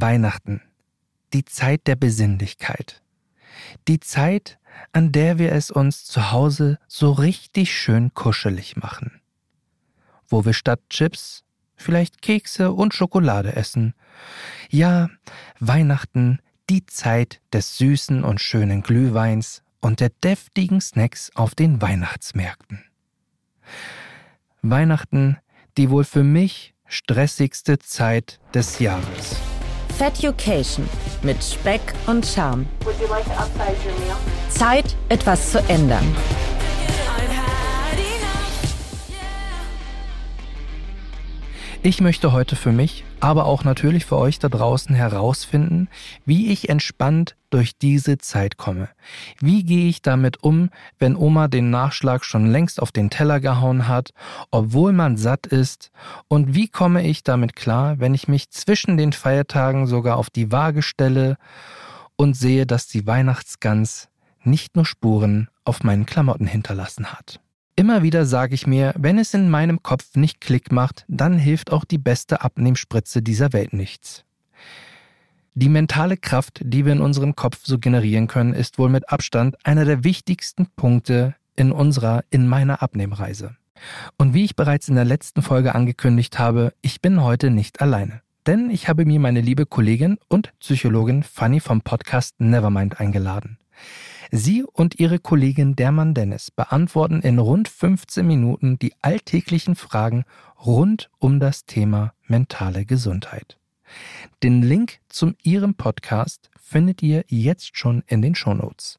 Weihnachten, die Zeit der Besinnlichkeit, die Zeit, an der wir es uns zu Hause so richtig schön kuschelig machen, wo wir statt Chips vielleicht Kekse und Schokolade essen. Ja, Weihnachten, die Zeit des süßen und schönen Glühweins und der deftigen Snacks auf den Weihnachtsmärkten. Weihnachten, die wohl für mich stressigste Zeit des Jahres. Feducation mit Speck und Charme. Zeit, etwas zu ändern. Ich möchte heute für mich, aber auch natürlich für euch da draußen herausfinden, wie ich entspannt durch diese Zeit komme. Wie gehe ich damit um, wenn Oma den Nachschlag schon längst auf den Teller gehauen hat, obwohl man satt ist? Und wie komme ich damit klar, wenn ich mich zwischen den Feiertagen sogar auf die Waage stelle und sehe, dass die Weihnachtsgans nicht nur Spuren auf meinen Klamotten hinterlassen hat? Immer wieder sage ich mir, wenn es in meinem Kopf nicht Klick macht, dann hilft auch die beste Abnehmspritze dieser Welt nichts. Die mentale Kraft, die wir in unserem Kopf so generieren können, ist wohl mit Abstand einer der wichtigsten Punkte in unserer, in meiner Abnehmreise. Und wie ich bereits in der letzten Folge angekündigt habe, ich bin heute nicht alleine. Denn ich habe mir meine liebe Kollegin und Psychologin Fanny vom Podcast Nevermind eingeladen. Sie und ihre Kollegin Derman Dennis beantworten in rund 15 Minuten die alltäglichen Fragen rund um das Thema mentale Gesundheit. Den Link zu ihrem Podcast findet ihr jetzt schon in den Shownotes.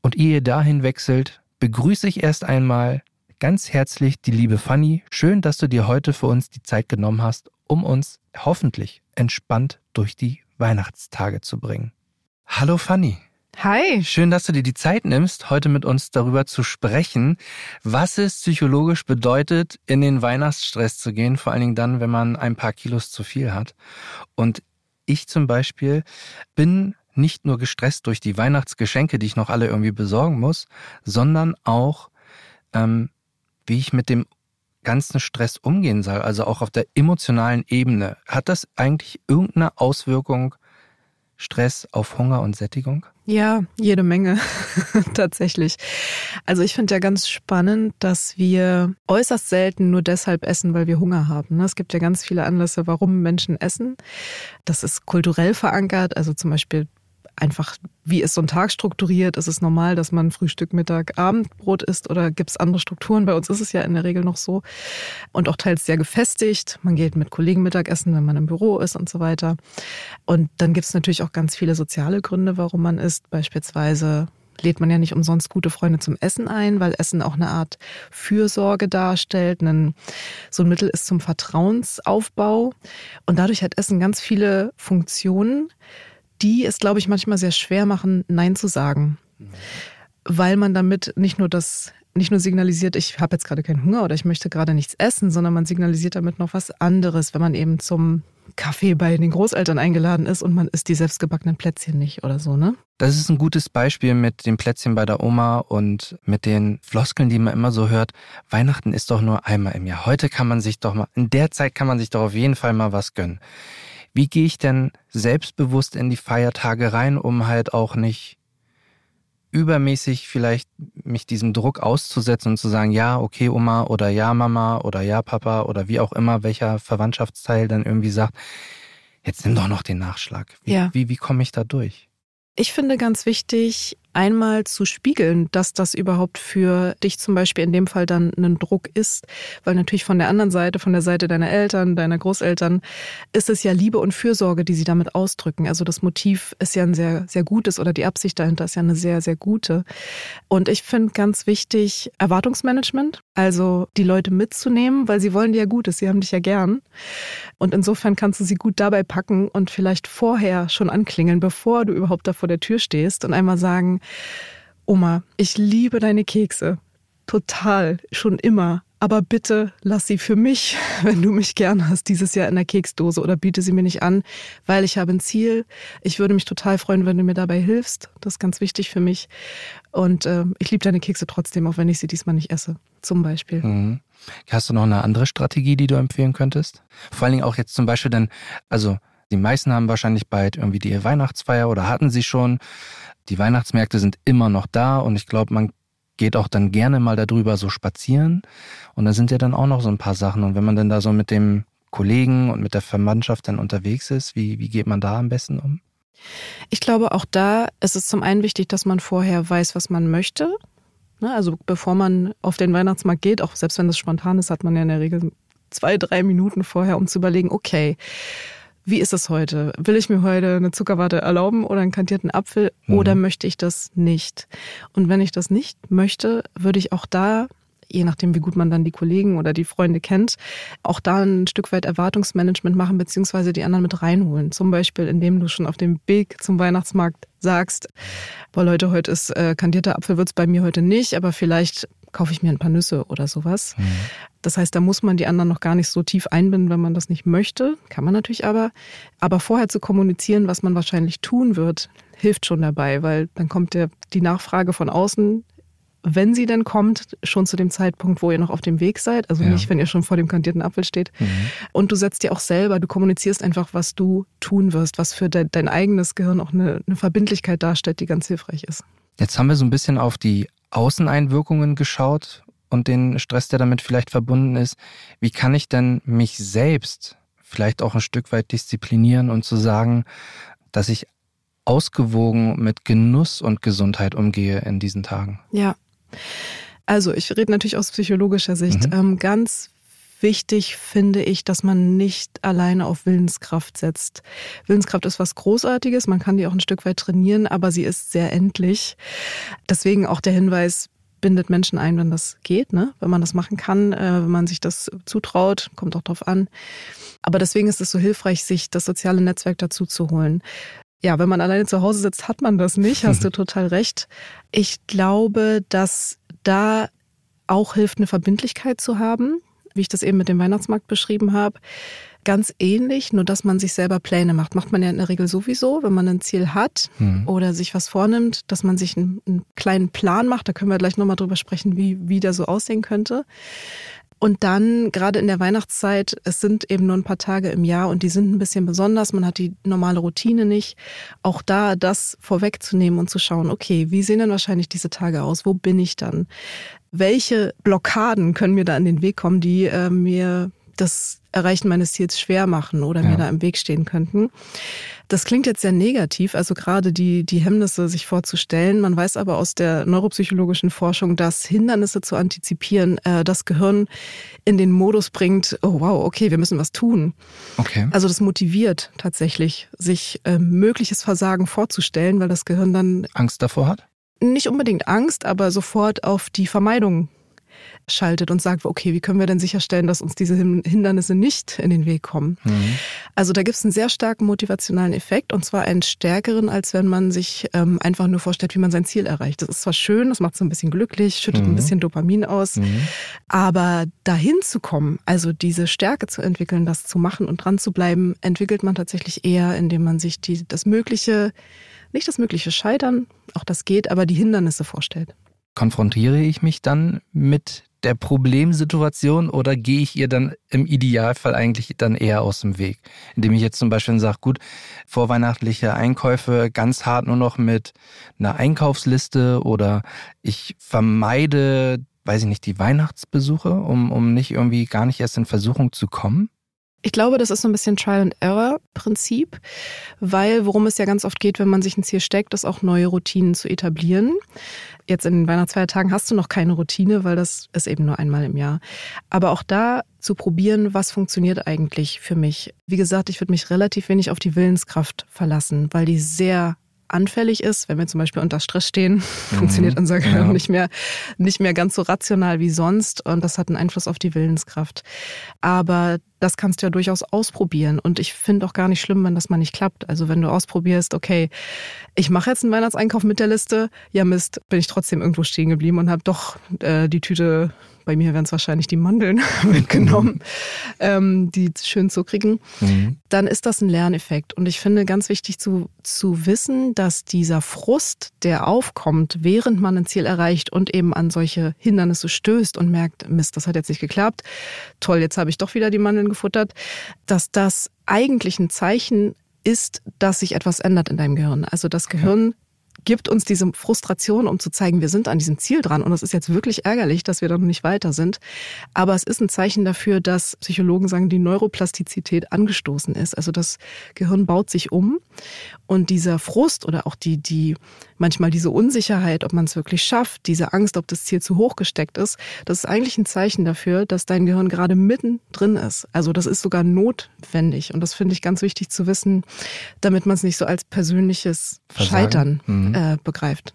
Und ehe ihr dahin wechselt, begrüße ich erst einmal ganz herzlich die liebe Fanny. Schön, dass du dir heute für uns die Zeit genommen hast, um uns hoffentlich entspannt durch die Weihnachtstage zu bringen. Hallo Fanny. Hi. Schön, dass du dir die Zeit nimmst, heute mit uns darüber zu sprechen, was es psychologisch bedeutet, in den Weihnachtsstress zu gehen, vor allen Dingen dann, wenn man ein paar Kilos zu viel hat. Und ich zum Beispiel bin nicht nur gestresst durch die Weihnachtsgeschenke, die ich noch alle irgendwie besorgen muss, sondern auch, ähm, wie ich mit dem ganzen Stress umgehen soll, also auch auf der emotionalen Ebene. Hat das eigentlich irgendeine Auswirkung Stress auf Hunger und Sättigung? Ja, jede Menge tatsächlich. Also ich finde ja ganz spannend, dass wir äußerst selten nur deshalb essen, weil wir Hunger haben. Ne? Es gibt ja ganz viele Anlässe, warum Menschen essen. Das ist kulturell verankert. Also zum Beispiel einfach, wie ist so ein Tag strukturiert? Ist es normal, dass man Frühstück, Mittag, Abendbrot isst oder gibt es andere Strukturen? Bei uns ist es ja in der Regel noch so. Und auch teils sehr gefestigt. Man geht mit Kollegen Mittagessen, wenn man im Büro ist und so weiter. Und dann gibt es natürlich auch ganz viele soziale Gründe, warum man isst. Beispielsweise lädt man ja nicht umsonst gute Freunde zum Essen ein, weil Essen auch eine Art Fürsorge darstellt. Ein, so ein Mittel ist zum Vertrauensaufbau. Und dadurch hat Essen ganz viele Funktionen die es, glaube ich, manchmal sehr schwer machen, Nein zu sagen. Mhm. Weil man damit nicht nur das nicht nur signalisiert, ich habe jetzt gerade keinen Hunger oder ich möchte gerade nichts essen, sondern man signalisiert damit noch was anderes, wenn man eben zum Kaffee bei den Großeltern eingeladen ist und man isst die selbstgebackenen Plätzchen nicht oder so, ne? Das ist ein gutes Beispiel mit den Plätzchen bei der Oma und mit den Floskeln, die man immer so hört. Weihnachten ist doch nur einmal im Jahr. Heute kann man sich doch mal, in der Zeit kann man sich doch auf jeden Fall mal was gönnen. Wie gehe ich denn selbstbewusst in die Feiertage rein, um halt auch nicht übermäßig vielleicht mich diesem Druck auszusetzen und zu sagen, ja, okay, Oma oder ja, Mama oder ja, Papa oder wie auch immer, welcher Verwandtschaftsteil dann irgendwie sagt, jetzt nimm doch noch den Nachschlag. Wie, ja. wie, wie komme ich da durch? Ich finde ganz wichtig, einmal zu spiegeln, dass das überhaupt für dich zum Beispiel in dem Fall dann ein Druck ist. Weil natürlich von der anderen Seite, von der Seite deiner Eltern, deiner Großeltern, ist es ja Liebe und Fürsorge, die sie damit ausdrücken. Also das Motiv ist ja ein sehr, sehr gutes oder die Absicht dahinter ist ja eine sehr, sehr gute. Und ich finde ganz wichtig Erwartungsmanagement, also die Leute mitzunehmen, weil sie wollen dir ja Gutes, sie haben dich ja gern. Und insofern kannst du sie gut dabei packen und vielleicht vorher schon anklingeln, bevor du überhaupt da vor der Tür stehst und einmal sagen, Oma, ich liebe deine Kekse. Total, schon immer. Aber bitte lass sie für mich, wenn du mich gern hast, dieses Jahr in der Keksdose oder biete sie mir nicht an, weil ich habe ein Ziel. Ich würde mich total freuen, wenn du mir dabei hilfst. Das ist ganz wichtig für mich. Und äh, ich liebe deine Kekse trotzdem, auch wenn ich sie diesmal nicht esse, zum Beispiel. Mhm. Hast du noch eine andere Strategie, die du empfehlen könntest? Vor allen Dingen auch jetzt zum Beispiel dann, also Die meisten haben wahrscheinlich bald irgendwie die Weihnachtsfeier oder hatten sie schon. Die Weihnachtsmärkte sind immer noch da und ich glaube, man geht auch dann gerne mal darüber so spazieren. Und da sind ja dann auch noch so ein paar Sachen. Und wenn man dann da so mit dem Kollegen und mit der Verwandtschaft dann unterwegs ist, wie, wie geht man da am besten um? Ich glaube, auch da ist es zum einen wichtig, dass man vorher weiß, was man möchte. Ne, also bevor man auf den Weihnachtsmarkt geht, auch selbst wenn das spontan ist, hat man ja in der Regel zwei, drei Minuten vorher, um zu überlegen, okay, wie ist es heute? Will ich mir heute eine Zuckerwatte erlauben oder einen kantierten Apfel mhm. oder möchte ich das nicht? Und wenn ich das nicht möchte, würde ich auch da je nachdem, wie gut man dann die Kollegen oder die Freunde kennt, auch da ein Stück weit Erwartungsmanagement machen, beziehungsweise die anderen mit reinholen. Zum Beispiel, indem du schon auf dem Weg zum Weihnachtsmarkt sagst, boah Leute, heute ist äh, kandierter Apfel wird's bei mir heute nicht, aber vielleicht kaufe ich mir ein paar Nüsse oder sowas. Mhm. Das heißt, da muss man die anderen noch gar nicht so tief einbinden, wenn man das nicht möchte. Kann man natürlich aber. Aber vorher zu kommunizieren, was man wahrscheinlich tun wird, hilft schon dabei, weil dann kommt der, die Nachfrage von außen, wenn sie denn kommt, schon zu dem Zeitpunkt, wo ihr noch auf dem Weg seid. Also ja. nicht, wenn ihr schon vor dem kandierten Apfel steht. Mhm. Und du setzt dir auch selber, du kommunizierst einfach, was du tun wirst, was für de dein eigenes Gehirn auch eine, eine Verbindlichkeit darstellt, die ganz hilfreich ist. Jetzt haben wir so ein bisschen auf die Außeneinwirkungen geschaut und den Stress, der damit vielleicht verbunden ist. Wie kann ich denn mich selbst vielleicht auch ein Stück weit disziplinieren und zu sagen, dass ich ausgewogen mit Genuss und Gesundheit umgehe in diesen Tagen? Ja. Also ich rede natürlich aus psychologischer Sicht. Mhm. Ähm, ganz wichtig finde ich, dass man nicht alleine auf Willenskraft setzt. Willenskraft ist was Großartiges, man kann die auch ein Stück weit trainieren, aber sie ist sehr endlich. Deswegen auch der Hinweis, bindet Menschen ein, wenn das geht, ne? wenn man das machen kann, äh, wenn man sich das zutraut, kommt auch drauf an. Aber deswegen ist es so hilfreich, sich das soziale Netzwerk dazu zu holen. Ja, wenn man alleine zu Hause sitzt, hat man das nicht, hast du total recht. Ich glaube, dass da auch hilft, eine Verbindlichkeit zu haben wie ich das eben mit dem Weihnachtsmarkt beschrieben habe, ganz ähnlich, nur dass man sich selber Pläne macht. Macht man ja in der Regel sowieso, wenn man ein Ziel hat mhm. oder sich was vornimmt, dass man sich einen, einen kleinen Plan macht. Da können wir gleich nochmal drüber sprechen, wie, wie der so aussehen könnte. Und dann, gerade in der Weihnachtszeit, es sind eben nur ein paar Tage im Jahr und die sind ein bisschen besonders. Man hat die normale Routine nicht. Auch da das vorwegzunehmen und zu schauen, okay, wie sehen denn wahrscheinlich diese Tage aus? Wo bin ich dann? Welche Blockaden können mir da in den Weg kommen, die äh, mir das Erreichen meines Ziels schwer machen oder ja. mir da im Weg stehen könnten. Das klingt jetzt sehr negativ, also gerade die, die Hemmnisse sich vorzustellen. Man weiß aber aus der neuropsychologischen Forschung, dass Hindernisse zu antizipieren äh, das Gehirn in den Modus bringt, oh wow, okay, wir müssen was tun. Okay. Also das motiviert tatsächlich, sich äh, mögliches Versagen vorzustellen, weil das Gehirn dann Angst davor hat? Nicht unbedingt Angst, aber sofort auf die Vermeidung schaltet und sagt, okay, wie können wir denn sicherstellen, dass uns diese Hindernisse nicht in den Weg kommen? Mhm. Also da gibt es einen sehr starken motivationalen Effekt und zwar einen stärkeren, als wenn man sich ähm, einfach nur vorstellt, wie man sein Ziel erreicht. Das ist zwar schön, das macht so ein bisschen glücklich, schüttet mhm. ein bisschen Dopamin aus, mhm. aber dahin zu kommen, also diese Stärke zu entwickeln, das zu machen und dran zu bleiben, entwickelt man tatsächlich eher, indem man sich die, das Mögliche, nicht das mögliche Scheitern, auch das geht, aber die Hindernisse vorstellt konfrontiere ich mich dann mit der Problemsituation oder gehe ich ihr dann im Idealfall eigentlich dann eher aus dem Weg? Indem ich jetzt zum Beispiel sage, gut, vorweihnachtliche Einkäufe ganz hart nur noch mit einer Einkaufsliste oder ich vermeide, weiß ich nicht, die Weihnachtsbesuche, um, um nicht irgendwie gar nicht erst in Versuchung zu kommen? Ich glaube, das ist so ein bisschen Trial-and-Error-Prinzip, weil worum es ja ganz oft geht, wenn man sich ein Ziel steckt, ist auch neue Routinen zu etablieren. Jetzt in den Weihnachtsfeiertagen hast du noch keine Routine, weil das ist eben nur einmal im Jahr. Aber auch da zu probieren, was funktioniert eigentlich für mich. Wie gesagt, ich würde mich relativ wenig auf die Willenskraft verlassen, weil die sehr anfällig ist, wenn wir zum Beispiel unter Stress stehen, mhm. funktioniert unser Gehirn ja. nicht mehr, nicht mehr ganz so rational wie sonst und das hat einen Einfluss auf die Willenskraft. Aber das kannst du ja durchaus ausprobieren. Und ich finde auch gar nicht schlimm, wenn das mal nicht klappt. Also wenn du ausprobierst, okay, ich mache jetzt einen Weihnachtseinkauf mit der Liste, ja Mist, bin ich trotzdem irgendwo stehen geblieben und habe doch äh, die Tüte bei mir wären es wahrscheinlich die Mandeln mitgenommen, ähm, die schön zu kriegen, mhm. dann ist das ein Lerneffekt. Und ich finde ganz wichtig zu, zu wissen, dass dieser Frust, der aufkommt, während man ein Ziel erreicht und eben an solche Hindernisse stößt und merkt, Mist, das hat jetzt nicht geklappt, toll, jetzt habe ich doch wieder die Mandeln gefuttert, dass das eigentlich ein Zeichen ist, dass sich etwas ändert in deinem Gehirn. Also das Gehirn gibt uns diese Frustration, um zu zeigen, wir sind an diesem Ziel dran. Und es ist jetzt wirklich ärgerlich, dass wir da noch nicht weiter sind. Aber es ist ein Zeichen dafür, dass Psychologen sagen, die Neuroplastizität angestoßen ist. Also das Gehirn baut sich um. Und dieser Frust oder auch die, die, manchmal diese Unsicherheit, ob man es wirklich schafft, diese Angst, ob das Ziel zu hoch gesteckt ist, das ist eigentlich ein Zeichen dafür, dass dein Gehirn gerade mittendrin ist. Also das ist sogar notwendig. Und das finde ich ganz wichtig zu wissen, damit man es nicht so als persönliches Versagen. Scheitern mhm mhm. äh, begreift.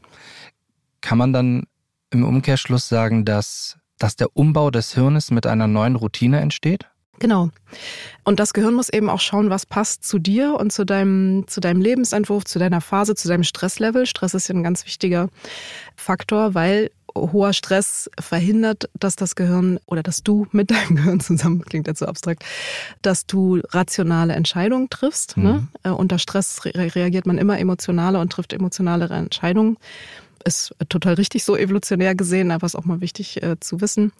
Kann man dann im Umkehrschluss sagen, dass, dass der Umbau des Hirnes mit einer neuen Routine entsteht? Genau. Und das Gehirn muss eben auch schauen, was passt zu dir und zu deinem, zu deinem Lebensentwurf, zu deiner Phase, zu deinem Stresslevel. Stress ist ja ein ganz wichtiger Faktor, weil hoher Stress verhindert, dass das Gehirn oder dass du mit deinem Gehirn zusammen, klingt jetzt so abstrakt, dass du rationale Entscheidungen triffst. Ne? Mhm. Ne? Unter Stress reagiert man immer emotionaler und trifft emotionalere Entscheidungen ist total richtig so evolutionär gesehen, aber ist auch mal wichtig äh, zu wissen.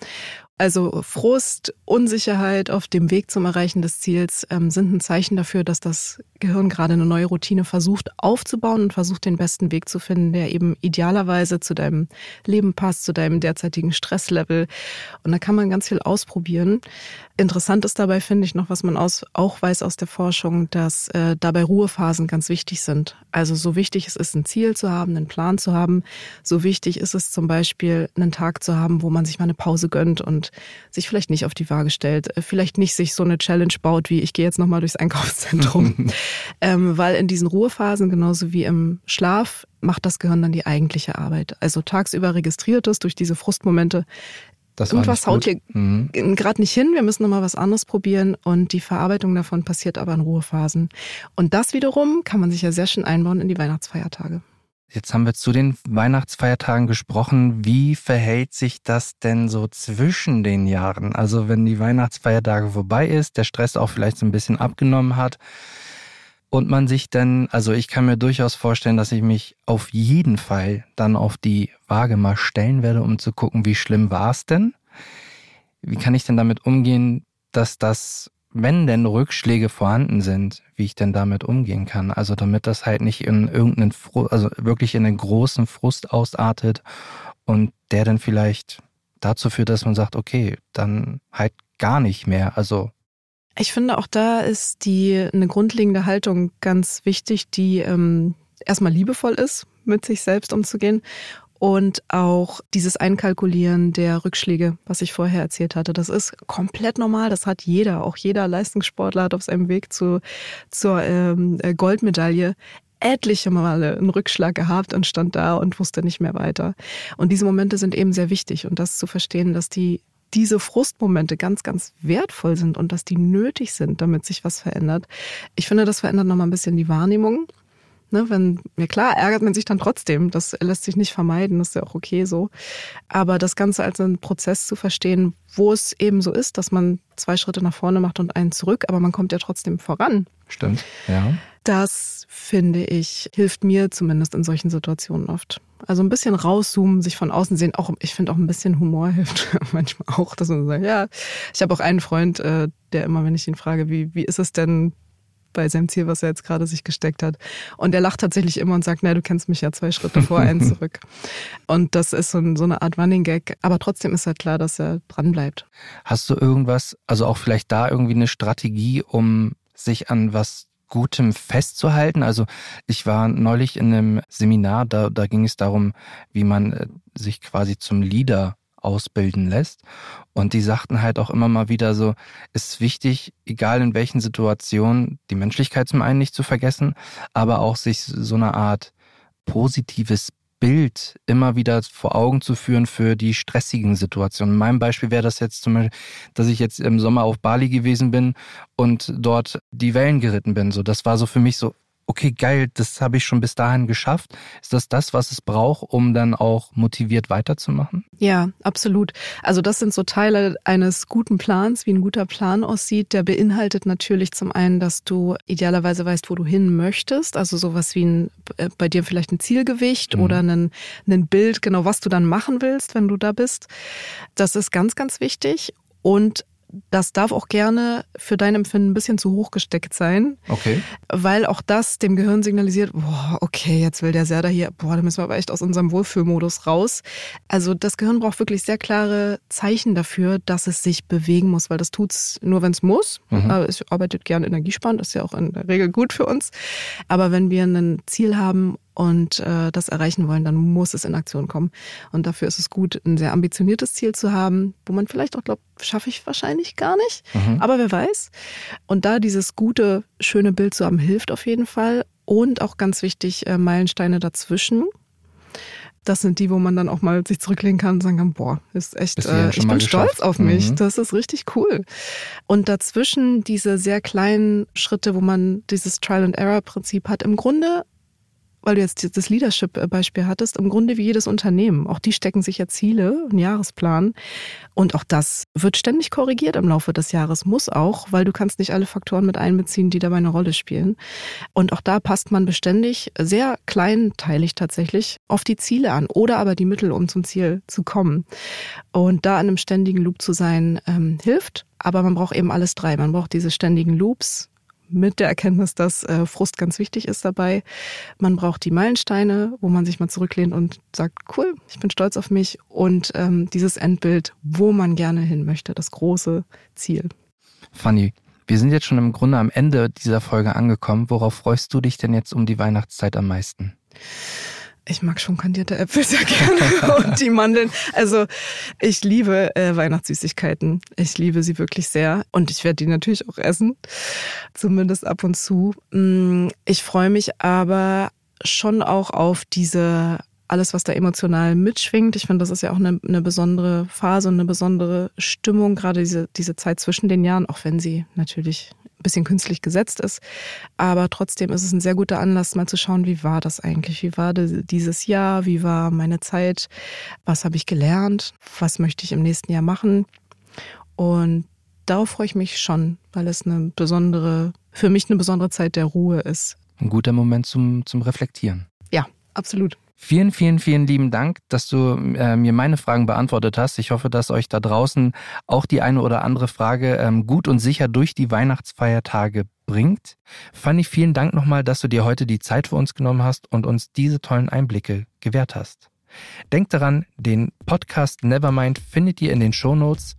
Also Frust, Unsicherheit auf dem Weg zum Erreichen des Ziels ähm, sind ein Zeichen dafür, dass das Gehirn gerade eine neue Routine versucht aufzubauen und versucht den besten Weg zu finden, der eben idealerweise zu deinem Leben passt, zu deinem derzeitigen Stresslevel. Und da kann man ganz viel ausprobieren. Interessant ist dabei, finde ich, noch, was man aus, auch weiß aus der Forschung, dass äh, dabei Ruhephasen ganz wichtig sind. Also so wichtig es ist, ein Ziel zu haben, einen Plan zu haben, so wichtig ist es zum Beispiel, einen Tag zu haben, wo man sich mal eine Pause gönnt und sich vielleicht nicht auf die Waage stellt, äh, vielleicht nicht sich so eine Challenge baut, wie ich gehe jetzt nochmal durchs Einkaufszentrum. ähm, weil in diesen Ruhephasen, genauso wie im Schlaf, macht das Gehirn dann die eigentliche Arbeit. Also tagsüber registriert es durch diese Frustmomente, das Irgendwas haut hier mhm. gerade nicht hin, wir müssen nochmal was anderes probieren und die Verarbeitung davon passiert aber in Ruhephasen. Und das wiederum kann man sich ja sehr schön einbauen in die Weihnachtsfeiertage. Jetzt haben wir zu den Weihnachtsfeiertagen gesprochen. Wie verhält sich das denn so zwischen den Jahren? Also wenn die Weihnachtsfeiertage vorbei ist, der Stress auch vielleicht so ein bisschen abgenommen hat, und man sich dann, also ich kann mir durchaus vorstellen, dass ich mich auf jeden Fall dann auf die Waage mal stellen werde, um zu gucken, wie schlimm war es denn? Wie kann ich denn damit umgehen, dass das, wenn denn Rückschläge vorhanden sind, wie ich denn damit umgehen kann? Also damit das halt nicht in irgendeinen, Frust, also wirklich in einen großen Frust ausartet und der dann vielleicht dazu führt, dass man sagt, okay, dann halt gar nicht mehr. Also ich finde, auch da ist die eine grundlegende Haltung ganz wichtig, die ähm, erstmal liebevoll ist, mit sich selbst umzugehen und auch dieses Einkalkulieren der Rückschläge, was ich vorher erzählt hatte. Das ist komplett normal. Das hat jeder. Auch jeder Leistungssportler hat auf seinem Weg zu, zur ähm, äh, Goldmedaille etliche Male einen Rückschlag gehabt und stand da und wusste nicht mehr weiter. Und diese Momente sind eben sehr wichtig und das zu verstehen, dass die diese Frustmomente ganz, ganz wertvoll sind und dass die nötig sind, damit sich was verändert. Ich finde, das verändert nochmal ein bisschen die Wahrnehmung. Ne, wenn, ja klar, ärgert man sich dann trotzdem. Das lässt sich nicht vermeiden, das ist ja auch okay so. Aber das Ganze als einen Prozess zu verstehen, wo es eben so ist, dass man zwei Schritte nach vorne macht und einen zurück, aber man kommt ja trotzdem voran. Stimmt, ja. Das finde ich, hilft mir zumindest in solchen Situationen oft. Also ein bisschen rauszoomen, sich von außen sehen. Auch ich finde auch ein bisschen Humor hilft manchmal auch, dass man sagt, ja, ich habe auch einen Freund, äh, der immer, wenn ich ihn frage, wie, wie ist es denn bei seinem Ziel, was er jetzt gerade sich gesteckt hat. Und er lacht tatsächlich immer und sagt, na, du kennst mich ja zwei Schritte vor, einen zurück. Und das ist so, so eine Art Running Gag. Aber trotzdem ist halt klar, dass er dran bleibt. Hast du irgendwas, also auch vielleicht da irgendwie eine Strategie, um sich an was Gutem festzuhalten. Also ich war neulich in einem Seminar, da, da ging es darum, wie man äh, sich quasi zum Leader ausbilden lässt. Und die sagten halt auch immer mal wieder so, ist wichtig, egal in welchen Situationen, die Menschlichkeit zum einen nicht zu vergessen, aber auch sich so eine Art positives Bild immer wieder vor Augen zu führen für die stressigen Situationen. In meinem Beispiel wäre das jetzt zum Beispiel, dass ich jetzt im Sommer auf Bali gewesen bin und dort die Wellen geritten bin. So, das war so für mich so, okay, geil, das habe ich schon bis dahin geschafft. Ist das das, was es braucht, um dann auch motiviert weiterzumachen? Ja, absolut. Also das sind so Teile eines guten Plans, wie ein guter Plan aussieht. Der beinhaltet natürlich zum einen, dass du idealerweise weißt, wo du hin möchtest. Also sowas wie ein, äh, bei dir vielleicht ein Zielgewicht mhm. oder ein, ein Bild, genau was du dann machen willst, wenn du da bist. Das ist ganz, ganz wichtig. Und das darf auch gerne für dein Empfinden ein bisschen zu hoch gesteckt sein. Okay. Weil auch das dem Gehirn signalisiert, boah, okay, jetzt will der Serda hier, boah, da müssen wir aber echt aus unserem Wohlfühlmodus raus. Also das Gehirn braucht wirklich sehr klare Zeichen dafür, dass es sich bewegen muss, weil das tut's nur, wenn es muss. Mhm. Es arbeitet gern energiesparend, ist ja auch in der Regel gut für uns. Aber wenn wir ein Ziel haben und äh, das erreichen wollen, dann muss es in Aktion kommen. Und dafür ist es gut, ein sehr ambitioniertes Ziel zu haben, wo man vielleicht auch glaubt, schaffe ich wahrscheinlich gar nicht. Mhm. Aber wer weiß. Und da dieses gute, schöne Bild zu haben, hilft auf jeden Fall. Und auch ganz wichtig, äh, Meilensteine dazwischen. Das sind die, wo man dann auch mal sich zurücklehnen kann und sagen kann, boah, ist echt, äh, ich bin geschafft. stolz auf mich. Mhm. Das ist richtig cool. Und dazwischen diese sehr kleinen Schritte, wo man dieses Trial and Error Prinzip hat, im Grunde weil du jetzt das Leadership-Beispiel hattest, im Grunde wie jedes Unternehmen. Auch die stecken sich ja Ziele, einen Jahresplan. Und auch das wird ständig korrigiert im Laufe des Jahres, muss auch, weil du kannst nicht alle Faktoren mit einbeziehen, die dabei eine Rolle spielen. Und auch da passt man beständig, sehr kleinteilig tatsächlich, auf die Ziele an oder aber die Mittel, um zum Ziel zu kommen. Und da in einem ständigen Loop zu sein, ähm, hilft. Aber man braucht eben alles drei. Man braucht diese ständigen Loops, mit der Erkenntnis, dass äh, Frust ganz wichtig ist dabei. Man braucht die Meilensteine, wo man sich mal zurücklehnt und sagt, cool, ich bin stolz auf mich. Und ähm, dieses Endbild, wo man gerne hin möchte, das große Ziel. Fanny, wir sind jetzt schon im Grunde am Ende dieser Folge angekommen. Worauf freust du dich denn jetzt um die Weihnachtszeit am meisten? Ich mag schon kandierte Äpfel sehr gerne und die Mandeln. Also ich liebe äh, Weihnachtssüßigkeiten. Ich liebe sie wirklich sehr und ich werde die natürlich auch essen, zumindest ab und zu. Mm, ich freue mich aber schon auch auf diese alles, was da emotional mitschwingt. Ich finde, das ist ja auch eine, eine besondere Phase und eine besondere Stimmung, gerade diese, diese Zeit zwischen den Jahren, auch wenn sie natürlich bisschen künstlich gesetzt ist. Aber trotzdem ist es ein sehr guter Anlass, mal zu schauen, wie war das eigentlich? Wie war dieses Jahr? Wie war meine Zeit? Was habe ich gelernt? Was möchte ich im nächsten Jahr machen? Und darauf freue ich mich schon, weil es eine besondere, für mich eine besondere Zeit der Ruhe ist. Ein guter Moment zum, zum Reflektieren. Absolut. Vielen, vielen, vielen lieben Dank, dass du äh, mir meine Fragen beantwortet hast. Ich hoffe, dass euch da draußen auch die eine oder andere Frage ähm, gut und sicher durch die Weihnachtsfeiertage bringt. Fanny, vielen Dank nochmal, dass du dir heute die Zeit für uns genommen hast und uns diese tollen Einblicke gewährt hast. Denkt daran, den Podcast Nevermind findet ihr in den Show Notes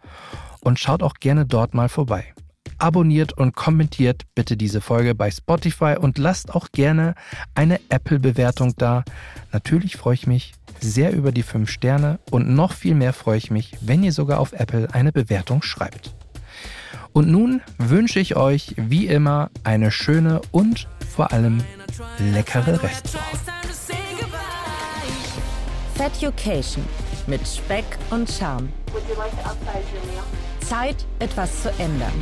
und schaut auch gerne dort mal vorbei abonniert und kommentiert bitte diese Folge bei Spotify und lasst auch gerne eine Apple-Bewertung da. Natürlich freue ich mich sehr über die 5 Sterne und noch viel mehr freue ich mich, wenn ihr sogar auf Apple eine Bewertung schreibt. Und nun wünsche ich euch wie immer eine schöne und vor allem leckere Restwoche. Feducation mit Speck und Charme. Zeit, etwas zu ändern.